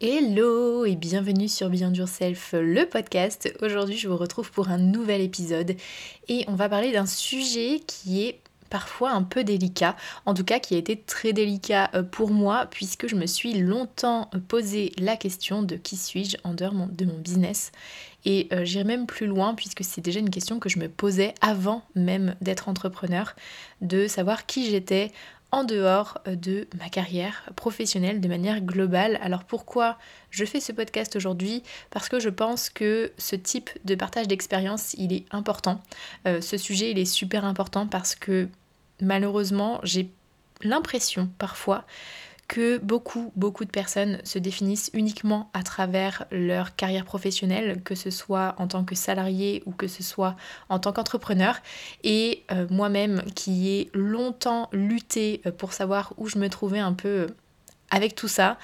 Hello et bienvenue sur Beyond Yourself, le podcast. Aujourd'hui, je vous retrouve pour un nouvel épisode et on va parler d'un sujet qui est parfois un peu délicat, en tout cas qui a été très délicat euh, pour moi puisque je me suis longtemps posé la question de qui suis-je en dehors de mon business et euh, j'irai même plus loin puisque c'est déjà une question que je me posais avant même d'être entrepreneur, de savoir qui j'étais en dehors euh, de ma carrière professionnelle de manière globale. Alors pourquoi je fais ce podcast aujourd'hui? Parce que je pense que ce type de partage d'expérience, il est important. Euh, ce sujet, il est super important parce que malheureusement, j'ai l'impression parfois que beaucoup, beaucoup de personnes se définissent uniquement à travers leur carrière professionnelle, que ce soit en tant que salarié ou que ce soit en tant qu'entrepreneur. Et euh, moi-même qui ai longtemps lutté euh, pour savoir où je me trouvais un peu avec tout ça,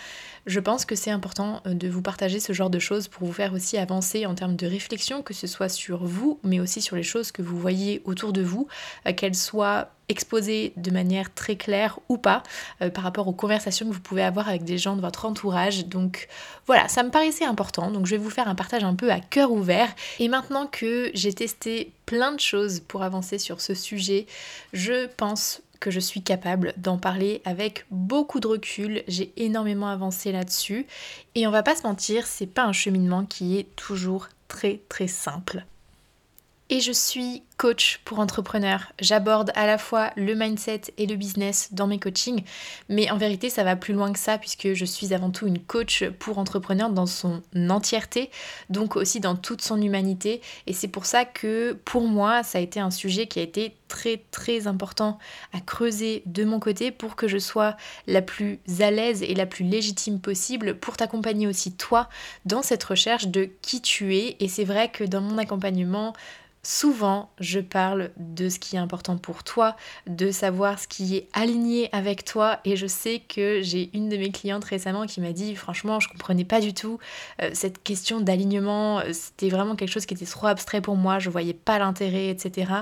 je pense que c'est important euh, de vous partager ce genre de choses pour vous faire aussi avancer en termes de réflexion, que ce soit sur vous, mais aussi sur les choses que vous voyez autour de vous, euh, qu'elles soient exposées de manière très claire ou pas euh, par rapport aux conversations que vous pouvez avoir avec des gens de votre entourage. Donc voilà, ça me paraissait important, donc je vais vous faire un partage un peu à cœur ouvert. Et maintenant que j'ai testé plein de choses pour avancer sur ce sujet, je pense que je suis capable d'en parler avec beaucoup de recul. J'ai énormément avancé là-dessus. Et on va pas se mentir, c'est pas un cheminement qui est toujours très très simple. Et je suis coach pour entrepreneurs. J'aborde à la fois le mindset et le business dans mes coachings, mais en vérité ça va plus loin que ça puisque je suis avant tout une coach pour entrepreneurs dans son entièreté, donc aussi dans toute son humanité. Et c'est pour ça que pour moi ça a été un sujet qui a été très très important à creuser de mon côté pour que je sois la plus à l'aise et la plus légitime possible pour t'accompagner aussi toi dans cette recherche de qui tu es. Et c'est vrai que dans mon accompagnement, Souvent, je parle de ce qui est important pour toi, de savoir ce qui est aligné avec toi. Et je sais que j'ai une de mes clientes récemment qui m'a dit, franchement, je comprenais pas du tout euh, cette question d'alignement. C'était vraiment quelque chose qui était trop abstrait pour moi. Je voyais pas l'intérêt, etc.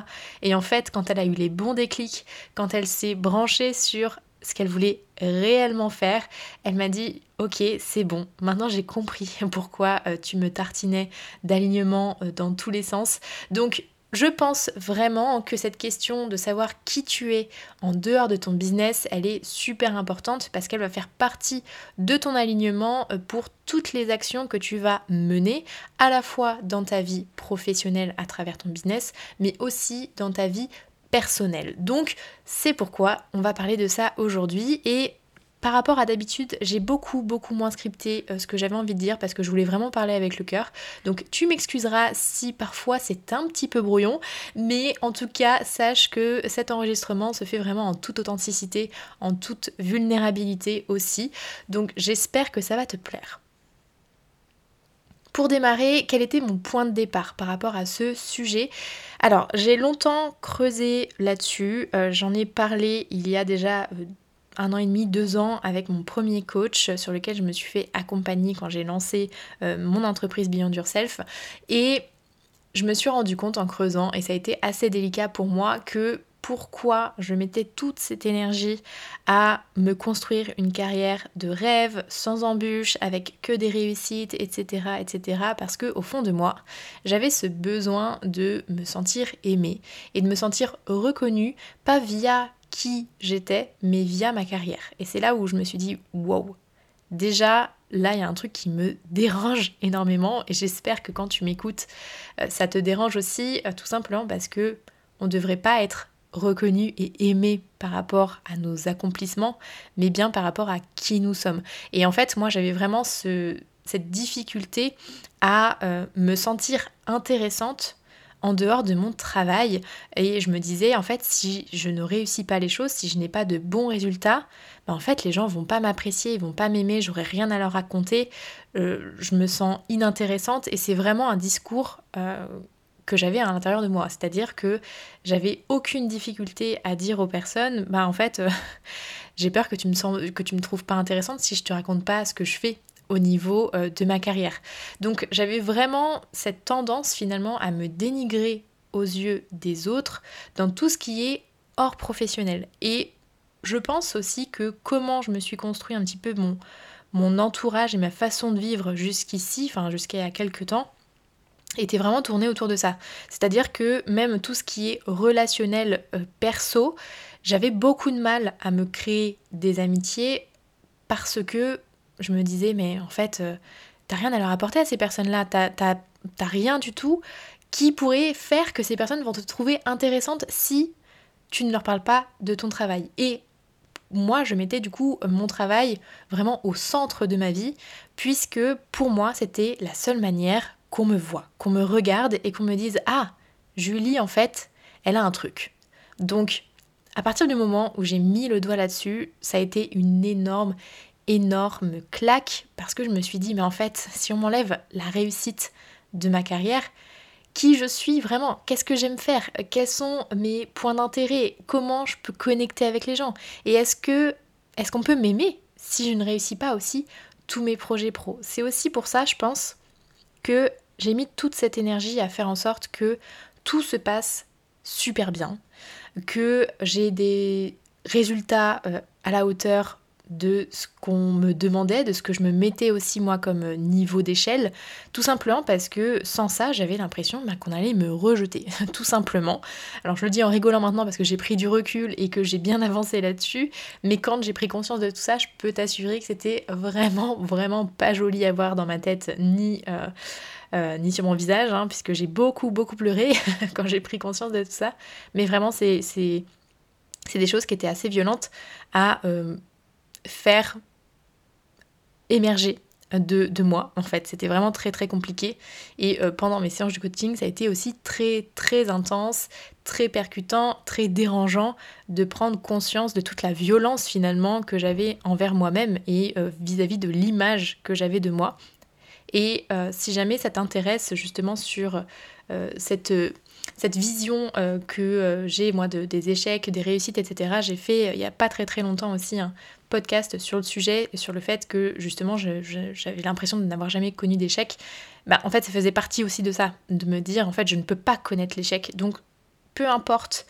Et en fait, quand elle a eu les bons déclics, quand elle s'est branchée sur ce qu'elle voulait réellement faire, elle m'a dit ok c'est bon, maintenant j'ai compris pourquoi euh, tu me tartinais d'alignement euh, dans tous les sens. Donc je pense vraiment que cette question de savoir qui tu es en dehors de ton business, elle est super importante parce qu'elle va faire partie de ton alignement euh, pour toutes les actions que tu vas mener, à la fois dans ta vie professionnelle à travers ton business, mais aussi dans ta vie personnel. Donc c'est pourquoi on va parler de ça aujourd'hui et par rapport à d'habitude, j'ai beaucoup beaucoup moins scripté euh, ce que j'avais envie de dire parce que je voulais vraiment parler avec le cœur. Donc tu m'excuseras si parfois c'est un petit peu brouillon, mais en tout cas, sache que cet enregistrement se fait vraiment en toute authenticité, en toute vulnérabilité aussi. Donc j'espère que ça va te plaire. Pour démarrer, quel était mon point de départ par rapport à ce sujet? Alors, j'ai longtemps creusé là-dessus, euh, j'en ai parlé il y a déjà euh, un an et demi, deux ans avec mon premier coach sur lequel je me suis fait accompagner quand j'ai lancé euh, mon entreprise Beyond Yourself. Et je me suis rendu compte en creusant, et ça a été assez délicat pour moi, que pourquoi je mettais toute cette énergie à me construire une carrière de rêve, sans embûches, avec que des réussites, etc. etc. parce que au fond de moi, j'avais ce besoin de me sentir aimée et de me sentir reconnue, pas via qui j'étais, mais via ma carrière. Et c'est là où je me suis dit, wow, déjà, là, il y a un truc qui me dérange énormément et j'espère que quand tu m'écoutes, euh, ça te dérange aussi, euh, tout simplement parce que on ne devrait pas être reconnu et aimé par rapport à nos accomplissements, mais bien par rapport à qui nous sommes. Et en fait, moi, j'avais vraiment ce, cette difficulté à euh, me sentir intéressante en dehors de mon travail. Et je me disais, en fait, si je ne réussis pas les choses, si je n'ai pas de bons résultats, ben, en fait, les gens vont pas m'apprécier, ils vont pas m'aimer, j'aurai rien à leur raconter, euh, je me sens inintéressante et c'est vraiment un discours euh, que j'avais à l'intérieur de moi. C'est-à-dire que j'avais aucune difficulté à dire aux personnes, bah en fait, euh, j'ai peur que tu me me trouves pas intéressante si je te raconte pas ce que je fais au niveau euh, de ma carrière. Donc j'avais vraiment cette tendance finalement à me dénigrer aux yeux des autres dans tout ce qui est hors professionnel. Et je pense aussi que comment je me suis construit un petit peu mon, mon entourage et ma façon de vivre jusqu'ici, enfin jusqu'à il y a quelques temps, était vraiment tourné autour de ça. C'est-à-dire que même tout ce qui est relationnel euh, perso, j'avais beaucoup de mal à me créer des amitiés parce que je me disais mais en fait euh, t'as rien à leur apporter à ces personnes-là, t'as rien du tout qui pourrait faire que ces personnes vont te trouver intéressante si tu ne leur parles pas de ton travail. Et moi, je mettais du coup mon travail vraiment au centre de ma vie, puisque pour moi, c'était la seule manière qu'on me voit, qu'on me regarde et qu'on me dise Ah, Julie, en fait, elle a un truc. Donc, à partir du moment où j'ai mis le doigt là-dessus, ça a été une énorme, énorme claque parce que je me suis dit Mais en fait, si on m'enlève la réussite de ma carrière, qui je suis vraiment, qu'est-ce que j'aime faire, quels sont mes points d'intérêt, comment je peux connecter avec les gens? Et est-ce que est-ce qu'on peut m'aimer si je ne réussis pas aussi tous mes projets pro? C'est aussi pour ça, je pense, que j'ai mis toute cette énergie à faire en sorte que tout se passe super bien, que j'ai des résultats euh, à la hauteur de ce qu'on me demandait, de ce que je me mettais aussi moi comme niveau d'échelle, tout simplement parce que sans ça j'avais l'impression bah, qu'on allait me rejeter, tout simplement. Alors je le dis en rigolant maintenant parce que j'ai pris du recul et que j'ai bien avancé là-dessus, mais quand j'ai pris conscience de tout ça, je peux t'assurer que c'était vraiment, vraiment pas joli à voir dans ma tête, ni... Euh, euh, sur mon visage, hein, puisque j'ai beaucoup, beaucoup pleuré quand j'ai pris conscience de tout ça. Mais vraiment, c'est des choses qui étaient assez violentes à euh, faire émerger de, moi en fait c'était vraiment très très compliqué et euh, pendant mes séances de coaching ça a été aussi très très intense très percutant très dérangeant de prendre conscience de toute la violence finalement que j'avais envers moi-même et vis à -vis de l'image que j'avais de moi et euh, si jamais ça t'intéresse justement sur euh, cette, cette vision euh, que j'ai moi de, des échecs, des réussites, etc., j'ai fait il n'y a pas très très longtemps aussi un podcast sur le sujet, sur le fait que justement j'avais l'impression de n'avoir jamais connu d'échec. Bah, en fait, ça faisait partie aussi de ça, de me dire en fait je ne peux pas connaître l'échec. Donc peu importe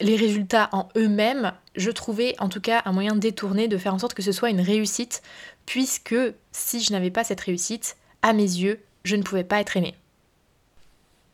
les résultats en eux-mêmes, je trouvais en tout cas un moyen détourné de faire en sorte que ce soit une réussite puisque si je n'avais pas cette réussite, à mes yeux, je ne pouvais pas être aimée.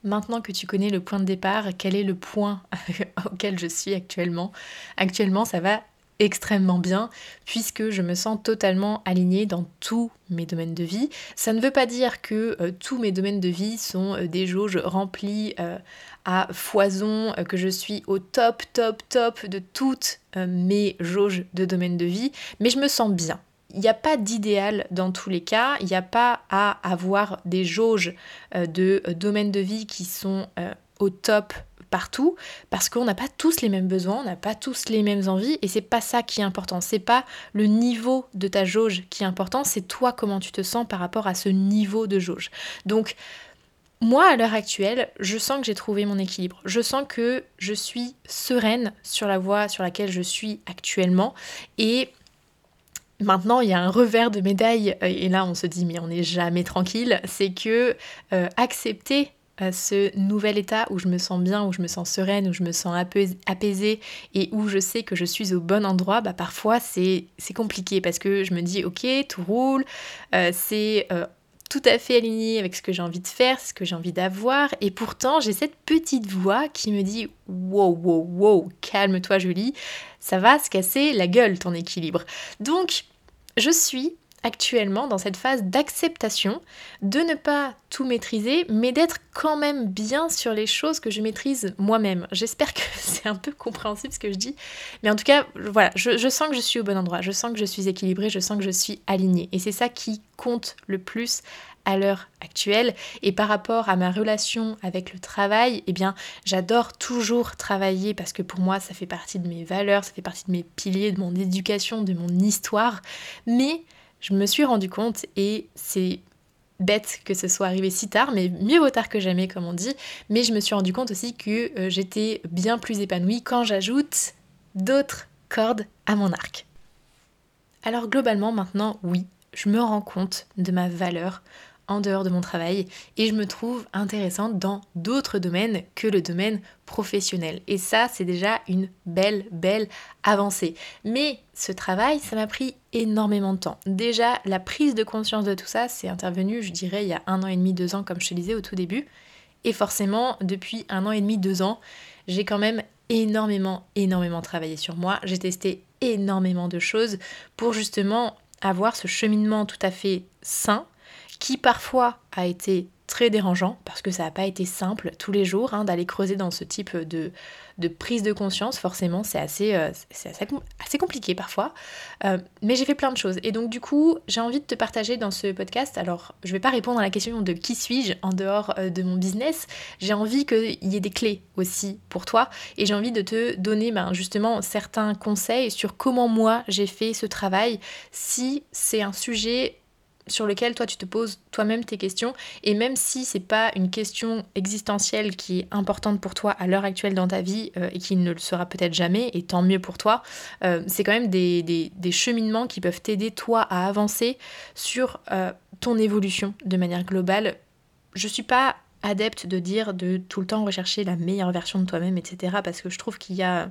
Maintenant que tu connais le point de départ, quel est le point auquel je suis actuellement? Actuellement, ça va extrêmement bien puisque je me sens totalement alignée dans tous mes domaines de vie. Ça ne veut pas dire que euh, tous mes domaines de vie sont euh, des jauges remplies euh, à foison, que je suis au top, top, top de toutes mes jauges de domaines de vie, mais je me sens bien il n'y a pas d'idéal dans tous les cas, il n'y a pas à avoir des jauges de domaines de vie qui sont au top partout parce qu'on n'a pas tous les mêmes besoins, on n'a pas tous les mêmes envies et c'est pas ça qui est important, c'est pas le niveau de ta jauge qui est important, c'est toi comment tu te sens par rapport à ce niveau de jauge. Donc moi à l'heure actuelle, je sens que j'ai trouvé mon équilibre. Je sens que je suis sereine sur la voie sur laquelle je suis actuellement et Maintenant, il y a un revers de médaille, et là on se dit mais on n'est jamais tranquille, c'est que euh, accepter ce nouvel état où je me sens bien, où je me sens sereine, où je me sens apaisée et où je sais que je suis au bon endroit, bah parfois c'est compliqué parce que je me dis ok, tout roule, c'est tout à fait aligné avec ce que j'ai envie de faire, ce que j'ai envie d'avoir, et pourtant j'ai cette petite voix qui me dit wow, wow, wow, calme-toi Julie, ça va se casser la gueule ton équilibre. Donc je suis actuellement dans cette phase d'acceptation, de ne pas tout maîtriser, mais d'être quand même bien sur les choses que je maîtrise moi-même. J'espère que c'est un peu compréhensible ce que je dis, mais en tout cas, voilà, je, sens que je suis au bon endroit, je sens que je suis équilibrée, je sens que je suis alignée, et c'est ça qui compte le plus à l'heure actuelle. Et par rapport à ma relation avec le travail, eh bien, j'adore toujours travailler parce que pour moi, ça fait partie de mes valeurs, ça fait partie de mes piliers, de mon éducation, de mon histoire. Mais je me suis rendu compte, et c'est bête que ce soit arrivé si tard, mais mieux vaut tard que jamais, comme on dit. Mais je me suis rendu compte aussi que euh, j'étais bien plus épanouie quand j'ajoute d'autres cordes à mon arc. Alors globalement maintenant, oui, je me rends compte de ma valeur en dehors de mon travail et je me trouve intéressante dans d'autres domaines que le domaine professionnel. Et ça, c'est déjà une belle, belle avancée. Mais ce travail, ça m'a pris énormément de temps. Déjà, la prise de conscience de tout ça, c'est intervenu, je dirais, il y a un an et demi, deux ans, comme je te disais au tout début. Et forcément, depuis un an et demi, deux ans, j'ai quand même énormément, énormément travaillé sur moi. J'ai testé énormément de choses pour justement avoir ce cheminement tout à fait sain qui parfois a été très dérangeant parce que ça n'a pas été simple tous les jours hein, d'aller creuser dans ce type de, de prise de conscience. Forcément, c'est assez, euh, assez, compliqué parfois. Euh, mais j'ai fait plein de choses. Et donc, du coup, j'ai envie de te partager dans ce podcast. Alors, je ne vais pas répondre à la question de qui suis-je en dehors euh, de mon business. J'ai envie qu'il y ait des clés aussi pour toi. Et j'ai envie de te donner ben, justement certains conseils sur comment moi j'ai fait ce travail. Si c'est un sujet sur lequel toi tu te poses toi-même tes questions. Et même si c'est pas une question existentielle qui est importante pour toi à l'heure actuelle dans ta vie euh, et qui ne le sera peut-être jamais et tant mieux pour toi euh, c'est quand même des, cheminements qui peuvent t'aider toi à avancer sur euh, ton évolution de manière globale. Je suis pas adepte de dire de tout le temps rechercher la meilleure version de toi-même etc parce que je trouve qu'il y a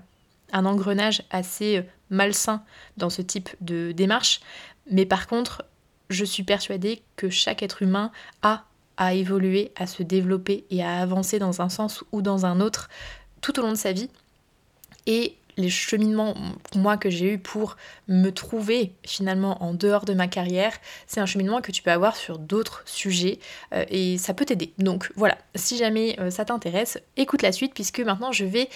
un engrenage assez malsain dans ce type de démarche. Mais par contre je suis persuadée que chaque être humain a à évoluer, à se développer et à avancer dans un sens ou dans un autre tout au long de sa vie. Et les cheminements, moi, que j'ai eu pour me trouver finalement en dehors de ma carrière, c'est un cheminement que tu peux avoir sur d'autres sujets euh, et ça peut t'aider. Donc voilà, si jamais euh, ça t'intéresse, écoute la suite puisque maintenant je vais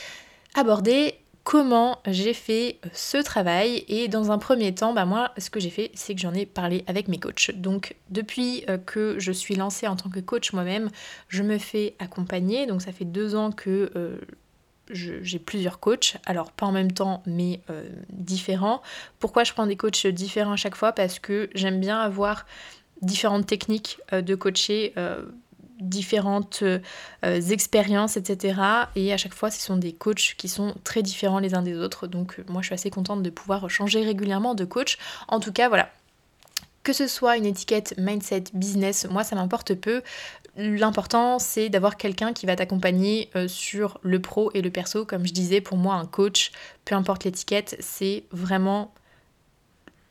aborder comment j'ai fait euh, ce travail. Et dans un premier temps bah moi ce que j'ai fait c'est que j'en ai parlé avec mes coachs. Donc depuis euh, que je suis lancée en tant que coach moi-même je me fais accompagner. Donc ça fait deux ans que euh, j'ai plusieurs coachs, alors pas en même temps mais différents. Pourquoi je prends des coachs différents à chaque fois? Parce que j'aime bien avoir différentes techniques de coacher différentes euh, expériences, etc. Et à chaque fois, ce sont des coachs qui sont très différents les uns des autres. Donc euh, moi, je suis assez contente de pouvoir changer régulièrement de coach. En tout cas, voilà. Que ce soit une étiquette mindset, business, moi ça m'importe peu. L'important c'est d'avoir quelqu'un qui va t'accompagner euh, sur le pro et le perso. Comme je disais, pour moi un coach, peu importe l'étiquette, c'est vraiment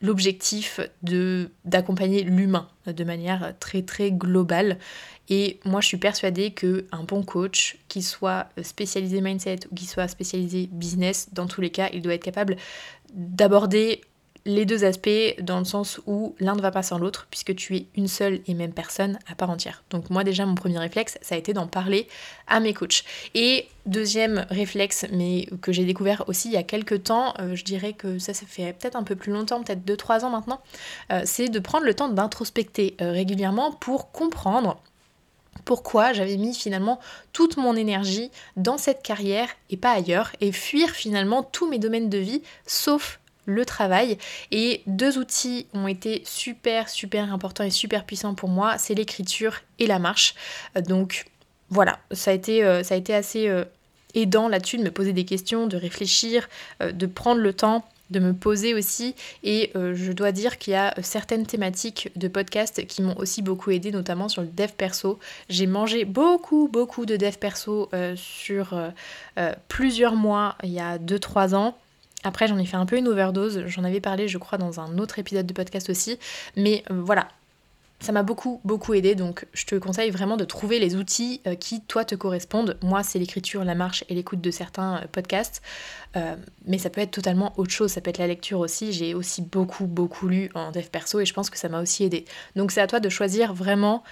l'objectif de d'accompagner l'humain de manière très très globale. Et moi je suis persuadée que un bon coach qui soit spécialisé mindset ou qui soit spécialisé business dans tous les cas il doit être capable d'aborder les deux aspects dans le sens où l'un ne va pas sans l'autre puisque tu es une seule et même personne à part entière. Donc moi déjà mon premier réflexe ça a été d'en parler à mes coachs. Et deuxième réflexe mais que j'ai découvert aussi il y a quelques temps, euh, je dirais que ça ça fait peut-être un peu plus longtemps, peut-être 2-3 ans maintenant, euh, c'est de prendre le temps d'introspecter euh, régulièrement pour comprendre pourquoi j'avais mis finalement toute mon énergie dans cette carrière et pas ailleurs et fuir finalement tous mes domaines de vie sauf le travail. Et deux outils ont été super, super importants et super puissants pour moi, c'est l'écriture et la marche. Euh, donc voilà, ça a été, euh, ça a été assez euh, aidant là-dessus de me poser des questions, de réfléchir, de prendre le temps de me poser aussi et je dois dire qu'il y a certaines thématiques de podcast qui m'ont aussi beaucoup aidé notamment sur le dev perso j'ai mangé beaucoup beaucoup de dev perso sur plusieurs mois il y a 2-3 ans après, j'en ai fait un peu une overdose. J'en avais parlé, je crois, dans un autre épisode de podcast aussi. Mais euh, voilà, ça m'a beaucoup, beaucoup aidé. Donc, je te conseille vraiment de trouver les outils euh, qui, toi, te correspondent. Moi, c'est l'écriture, la marche et l'écoute de certains euh, podcasts. mais ça peut être totalement autre chose. Ça peut être la lecture aussi. J'ai aussi beaucoup, beaucoup lu en dev perso et je pense que ça m'a aussi aidé. Donc, c'est à toi de choisir vraiment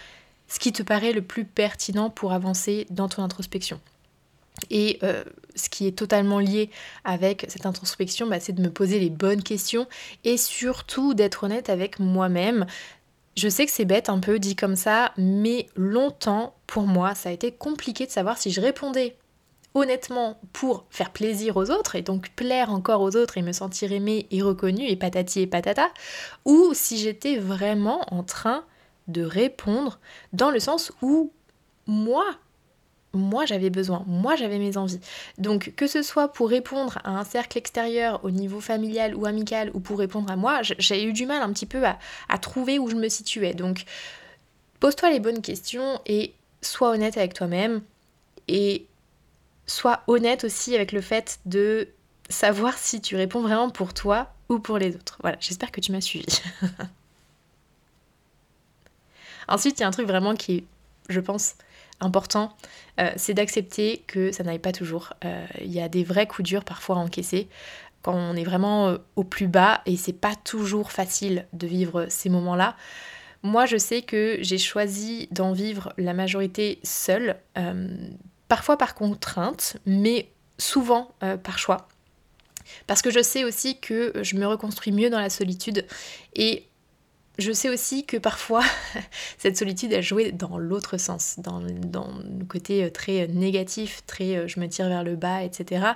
ce qui te paraît le plus pertinent pour avancer dans ton introspection. Et euh, ce qui est totalement lié avec cette introspection, bah, c'est de me poser les bonnes questions et surtout d'être honnête avec moi-même. Je sais que c'est bête un peu dit comme ça, mais longtemps, pour moi, ça a été compliqué de savoir si je répondais honnêtement pour faire plaisir aux autres et donc plaire encore aux autres et me sentir aimée et reconnue et patati et patata, ou si j'étais vraiment en train de répondre dans le sens où moi, moi j'avais besoin, moi j'avais mes envies. Donc que ce soit pour répondre à un cercle extérieur au niveau familial ou amical ou pour répondre à moi, j'ai eu du mal un petit peu à, trouver où je me situais. Donc pose-toi les bonnes questions et sois honnête avec toi-même et sois honnête aussi avec le fait de savoir si tu réponds vraiment pour toi ou pour les autres. Voilà, j'espère que tu m'as suivi. Ensuite, il y a un truc vraiment qui est, je pense, important, euh, c'est d'accepter que ça n'aille pas toujours. Euh, il y a des vrais coups durs parfois à encaisser quand on est vraiment euh, au plus bas et c'est pas toujours facile de vivre ces moments-là. Moi, je sais que j'ai choisi d'en vivre la majorité seule, parfois par contrainte, mais souvent par choix. Parce que je sais aussi que je me reconstruis mieux dans la solitude et je sais aussi que parfois cette solitude a joué dans l'autre sens, dans, le côté euh, très euh, négatif, très euh, je me tire vers le bas, etc.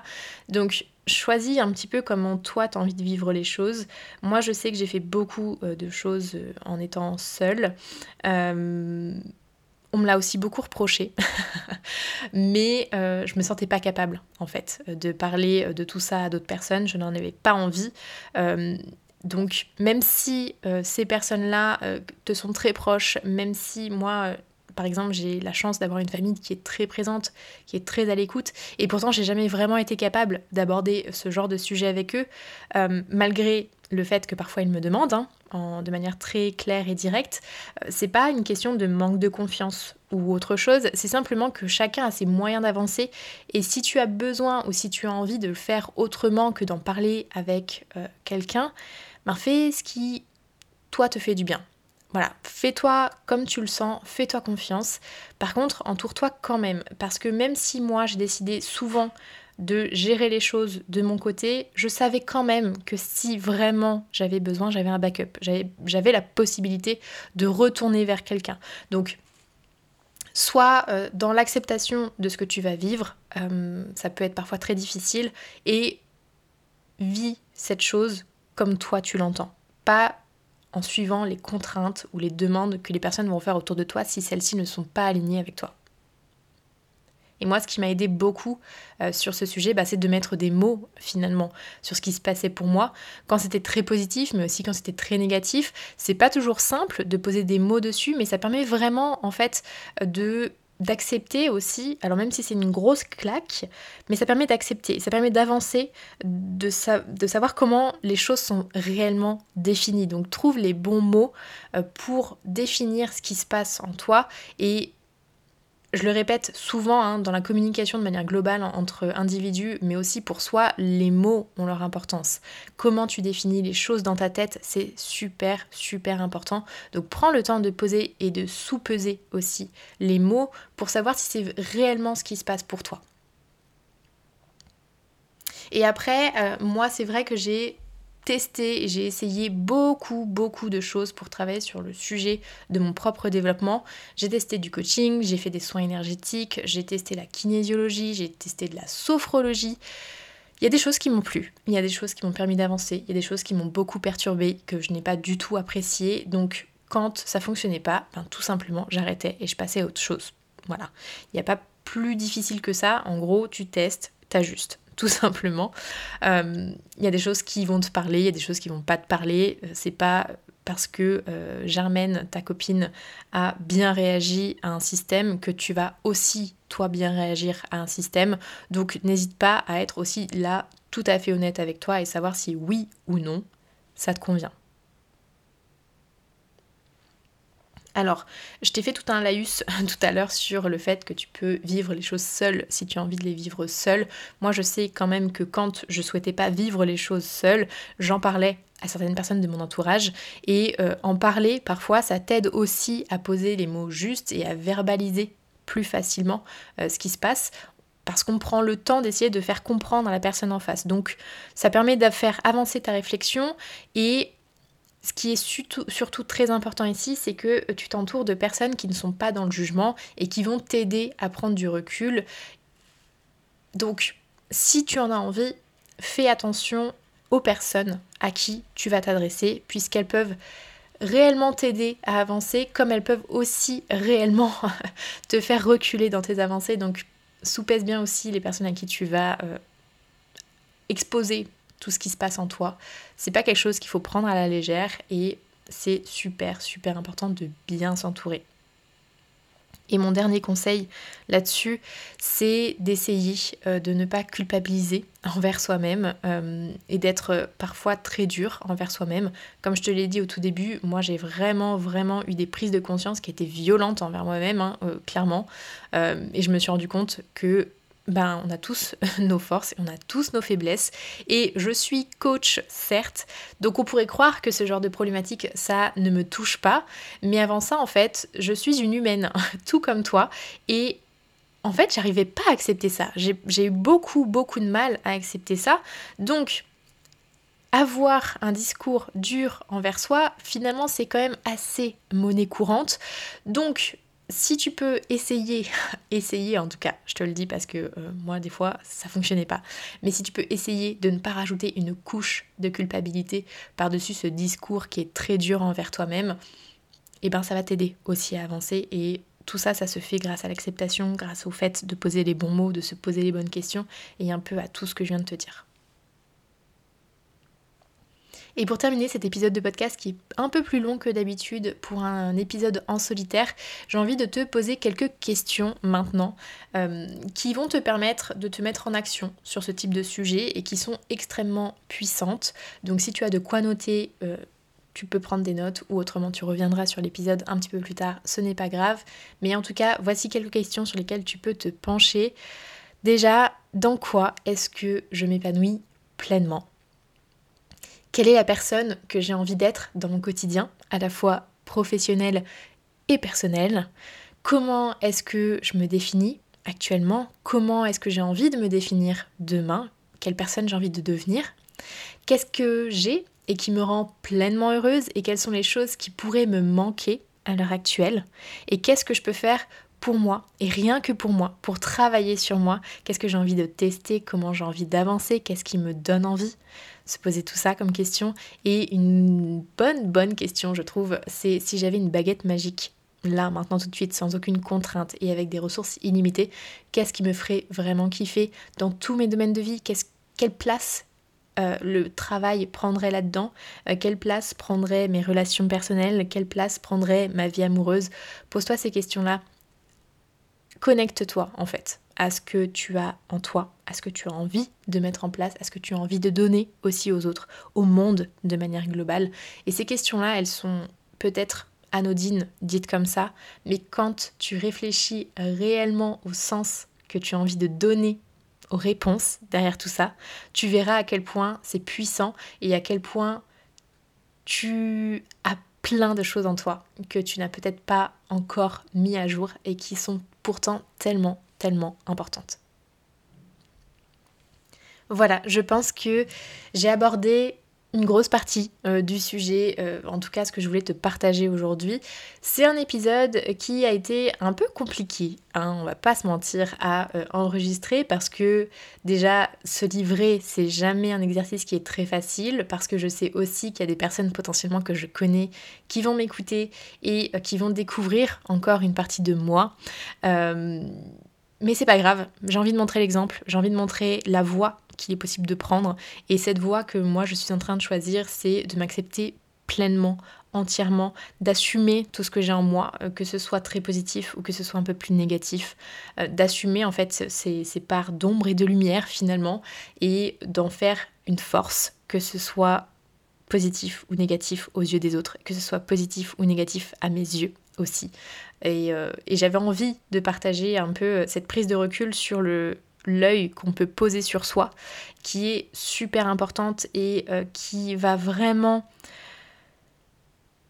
Donc choisis un petit peu comment toi tu as envie de vivre les choses. Moi je sais que j'ai fait beaucoup de choses en étant seule. on me l'a aussi beaucoup reproché, mais je me sentais pas capable en fait de parler de tout ça à d'autres personnes. Je n'en avais pas envie. Donc même si euh, ces personnes-là euh, te sont très proches, même si moi, euh, par exemple, j'ai la chance d'avoir une famille qui est très présente, qui est très à l'écoute, et pourtant j'ai jamais vraiment été capable d'aborder ce genre de sujet avec eux, malgré le fait que parfois ils me demandent, hein, de manière très claire et directe, c'est pas une question de manque de confiance ou autre chose, c'est simplement que chacun a ses moyens d'avancer et si tu as besoin ou si tu as envie de le faire autrement que d'en parler avec quelqu'un, ben fais ce qui, toi, te fait du bien. Voilà, fais-toi comme tu le sens, fais-toi confiance. Par contre, entoure-toi quand même, parce que même si moi j'ai décidé souvent de gérer les choses de mon côté, je savais quand même que si vraiment j'avais besoin, j'avais un backup, j'avais la possibilité de retourner vers quelqu'un. Donc, soit euh, dans l'acceptation de ce que tu vas vivre, euh, ça peut être parfois très difficile, et vis cette chose comme toi tu l'entends. Pas en suivant les contraintes ou les demandes que les personnes vont faire autour de toi si celles-ci ne sont pas alignées avec toi. Et moi, ce qui m'a aidé beaucoup euh, sur ce sujet, bah, c'est de mettre des mots finalement sur ce qui se passait pour moi. Quand c'était très positif, mais aussi quand c'était très négatif, c'est pas toujours simple de poser des mots dessus, mais ça permet vraiment en fait de d'accepter aussi, alors même si c'est une grosse claque, mais ça permet d'accepter, ça permet d'avancer, de, de, savoir comment les choses sont réellement définies. Donc trouve les bons mots euh, pour définir ce qui se passe en toi et je le répète souvent hein, dans la communication de manière globale entre individus, mais aussi pour soi, les mots ont leur importance. Comment tu définis les choses dans ta tête, c'est super, super important. Donc prends le temps de poser et de sous-peser aussi les mots pour savoir si c'est réellement ce qui se passe pour toi. Et après, euh, moi, c'est vrai que j'ai testé, j'ai essayé beaucoup, beaucoup de choses pour travailler sur le sujet de mon propre développement. J'ai testé du coaching, j'ai fait des soins énergétiques, j'ai testé la kinésiologie, j'ai testé de la sophrologie. Il y a des choses qui m'ont plu, il y a des choses qui m'ont permis d'avancer, il y a des choses qui m'ont beaucoup perturbé, que je n'ai pas du tout apprécié. Donc quand ça fonctionnait pas, ben, tout simplement j'arrêtais et je passais à autre chose. Voilà. Il n'y a pas plus difficile que ça. En gros, tu testes, t'ajustes tout simplement. Euh, il y a des choses qui vont te parler, il y a des choses qui vont pas te parler. Euh, c'est pas parce que euh, Germaine, ta copine, a bien réagi à un système que tu vas aussi, toi, bien réagir à un système. Donc n'hésite pas à être aussi là tout à fait honnête avec toi et savoir si oui ou non ça te convient. Alors, je t'ai fait tout un laïus tout à l'heure sur le fait que tu peux vivre les choses seule si tu as envie de les vivre seule. Moi, je sais quand même que quand je souhaitais pas vivre les choses seule, j'en parlais à certaines personnes de mon entourage et euh, en parler parfois ça t'aide aussi à poser les mots justes et à verbaliser plus facilement euh, ce qui se passe parce qu'on prend le temps d'essayer de faire comprendre à la personne en face. Donc ça permet de faire avancer ta réflexion et ce qui est surtout, très important ici, c'est que tu t'entoures de personnes qui ne sont pas dans le jugement et qui vont t'aider à prendre du recul. Donc, si tu en as envie, fais attention aux personnes à qui tu vas t'adresser, puisqu'elles peuvent réellement t'aider à avancer, comme elles peuvent aussi réellement te faire reculer dans tes avancées. Donc soupèse bien aussi les personnes à qui tu vas euh, exposer tout ce qui se passe en toi. C'est pas quelque chose qu'il faut prendre à la légère et c'est super super important de bien s'entourer. Et mon dernier conseil là-dessus, c'est d'essayer euh, de ne pas culpabiliser envers soi-même euh, et d'être parfois très dur envers soi-même. Comme je te l'ai dit au tout début, moi j'ai vraiment vraiment eu des prises de conscience qui étaient violentes envers moi-même, hein, euh, clairement. et je me suis rendu compte que ben, on a tous nos forces et on a tous nos faiblesses. Et je suis coach, certes, donc on pourrait croire que ce genre de problématique, ça ne me touche pas. Mais avant ça, en fait, je suis une humaine, tout comme toi. Et en fait, j'arrivais pas à accepter ça. J'ai eu beaucoup, beaucoup de mal à accepter ça. Donc, avoir un discours dur envers soi, finalement, c'est quand même assez monnaie courante. Donc, si tu peux essayer, essayer en tout cas, je te le dis parce que euh, moi des fois ça fonctionnait pas, mais si tu peux essayer de ne pas rajouter une couche de culpabilité par-dessus ce discours qui est très dur envers toi-même, eh ben ça va t'aider aussi à avancer et tout ça, ça se fait grâce à l'acceptation, grâce au fait de poser les bons mots, de se poser les bonnes questions et un peu à tout ce que je viens de te dire. Et pour terminer cet épisode de podcast qui est un peu plus long que d'habitude pour un épisode en solitaire, j'ai envie de te poser quelques questions maintenant euh, qui vont te permettre de te mettre en action sur ce type de sujet et qui sont extrêmement puissantes. Donc si tu as de quoi noter, euh, tu peux prendre des notes ou autrement tu reviendras sur l'épisode un petit peu plus tard, ce n'est pas grave. Mais en tout cas, voici quelques questions sur lesquelles tu peux te pencher. Déjà, dans quoi est-ce que je m'épanouis pleinement? Quelle est la personne que j'ai envie d'être dans mon quotidien, à la fois professionnel et personnel? Comment est-ce que je me définis actuellement? Comment est-ce que j'ai envie de me définir demain? Quelle personne j'ai envie de devenir? Qu'est-ce que j'ai et qui me rend pleinement heureuse et quelles sont les choses qui pourraient me manquer à l'heure actuelle? Et qu'est-ce que je peux faire pour moi et rien que pour moi, pour travailler sur moi, qu'est-ce que j'ai envie de tester, comment j'ai envie d'avancer, qu'est-ce qui me donne envie? Se poser tout ça comme question. Et une bonne, bonne question, je trouve, c'est si j'avais une baguette magique, là, maintenant, tout de suite, sans aucune contrainte et avec des ressources illimitées, qu'est-ce qui me ferait vraiment kiffer dans tous mes domaines de vie? Quelle place euh, le travail prendrait là-dedans? Euh, Quelle place prendrait mes relations personnelles? Quelle place prendrait ma vie amoureuse? Pose-toi ces questions-là. Connecte-toi, en fait à ce que tu as en toi, à ce que tu as envie de mettre en place, à ce que tu as envie de donner aussi aux autres, au monde de manière globale. Et ces questions-là, elles sont peut-être anodines, dites comme ça, mais quand tu réfléchis réellement au sens que tu as envie de donner aux réponses derrière tout ça, tu verras à quel point c'est puissant et à quel point tu as plein de choses en toi que tu n'as peut-être pas encore mis à jour et qui sont pourtant tellement tellement importante. Voilà, je pense que j'ai abordé une grosse partie euh, du sujet, euh, en tout cas ce que je voulais te partager aujourd'hui. C'est un épisode qui a été un peu compliqué, hein, on va pas se mentir, à euh, enregistrer parce que déjà se livrer, c'est jamais un exercice qui est très facile parce que je sais aussi qu'il y a des personnes potentiellement que je connais qui vont m'écouter et qui vont découvrir encore une partie de moi. Mais c'est pas grave, j'ai envie de montrer l'exemple, j'ai envie de montrer la voie qu'il est possible de prendre. Et cette voie que moi je suis en train de choisir, c'est de m'accepter pleinement, entièrement, d'assumer tout ce que j'ai en moi, euh, que ce soit très positif ou que ce soit un peu plus négatif, euh, d'assumer en fait ces, ces parts d'ombre et de lumière finalement, et d'en faire une force, que ce soit positif ou négatif aux yeux des autres, que ce soit positif ou négatif à mes yeux aussi. Euh, et, j'avais envie de partager un peu euh, cette prise de recul sur le l'œil qu'on peut poser sur soi, qui est super importante et euh, qui va vraiment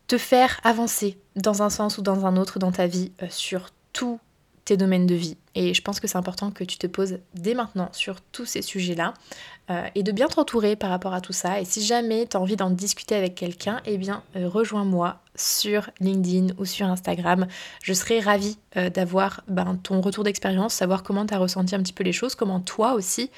te faire avancer dans un sens ou dans un autre dans ta vie sur tous tes domaines de vie. Et je pense que c'est important que tu te poses dès maintenant sur tous ces sujets-là euh, et de bien t'entourer par rapport à tout ça. Et si jamais tu as envie d'en discuter avec quelqu'un, eh bien euh, rejoins-moi sur LinkedIn ou sur Instagram. Je serai ravie euh, d'avoir ben, ton retour d'expérience, savoir comment tu as ressenti un petit peu les choses, comment toi aussi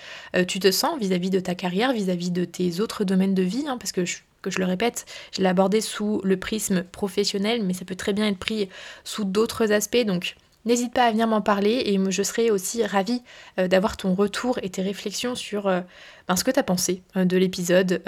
tu te sens vis-à-vis de ta carrière, vis-à-vis de tes autres domaines de vie, hein, parce que je que je le répète, je l'ai abordé sous le prisme professionnel, mais ça peut très bien être pris sous d'autres aspects. Donc N'hésite pas à venir m'en parler et je serai aussi ravie euh, d'avoir ton retour et tes réflexions sur euh, ben, ce que tu as pensé euh, de l'épisode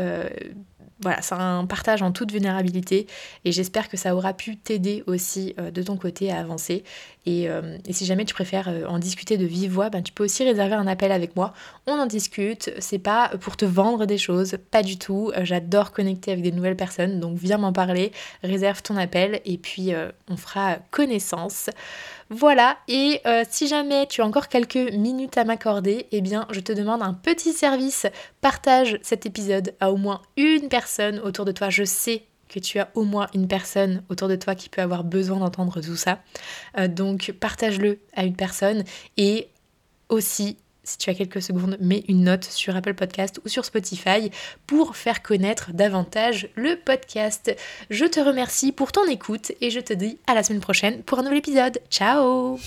voilà, c'est un partage en toute vulnérabilité et j'espère que ça aura pu t'aider aussi de ton côté à avancer. Et, euh, si jamais tu préfères euh, en discuter de vive voix, ben, tu peux aussi réserver un appel avec moi. On en discute, c'est pas pour te vendre des choses, pas du tout. J'adore connecter avec des nouvelles personnes, donc viens m'en parler, réserve ton appel et puis on fera connaissance. Voilà, et si jamais tu as encore quelques minutes à m'accorder, eh bien je te demande un petit service. Partage cet épisode à au moins une personne autour de toi. Je sais que tu as au moins une personne autour de toi qui peut avoir besoin d'entendre tout ça. Euh, donc partage-le à une personne et aussi si tu as quelques secondes, mets une note sur Apple Podcast ou sur Spotify pour faire connaître davantage le podcast. Je te remercie pour ton écoute et je te dis à la semaine prochaine pour un nouvel épisode. Ciao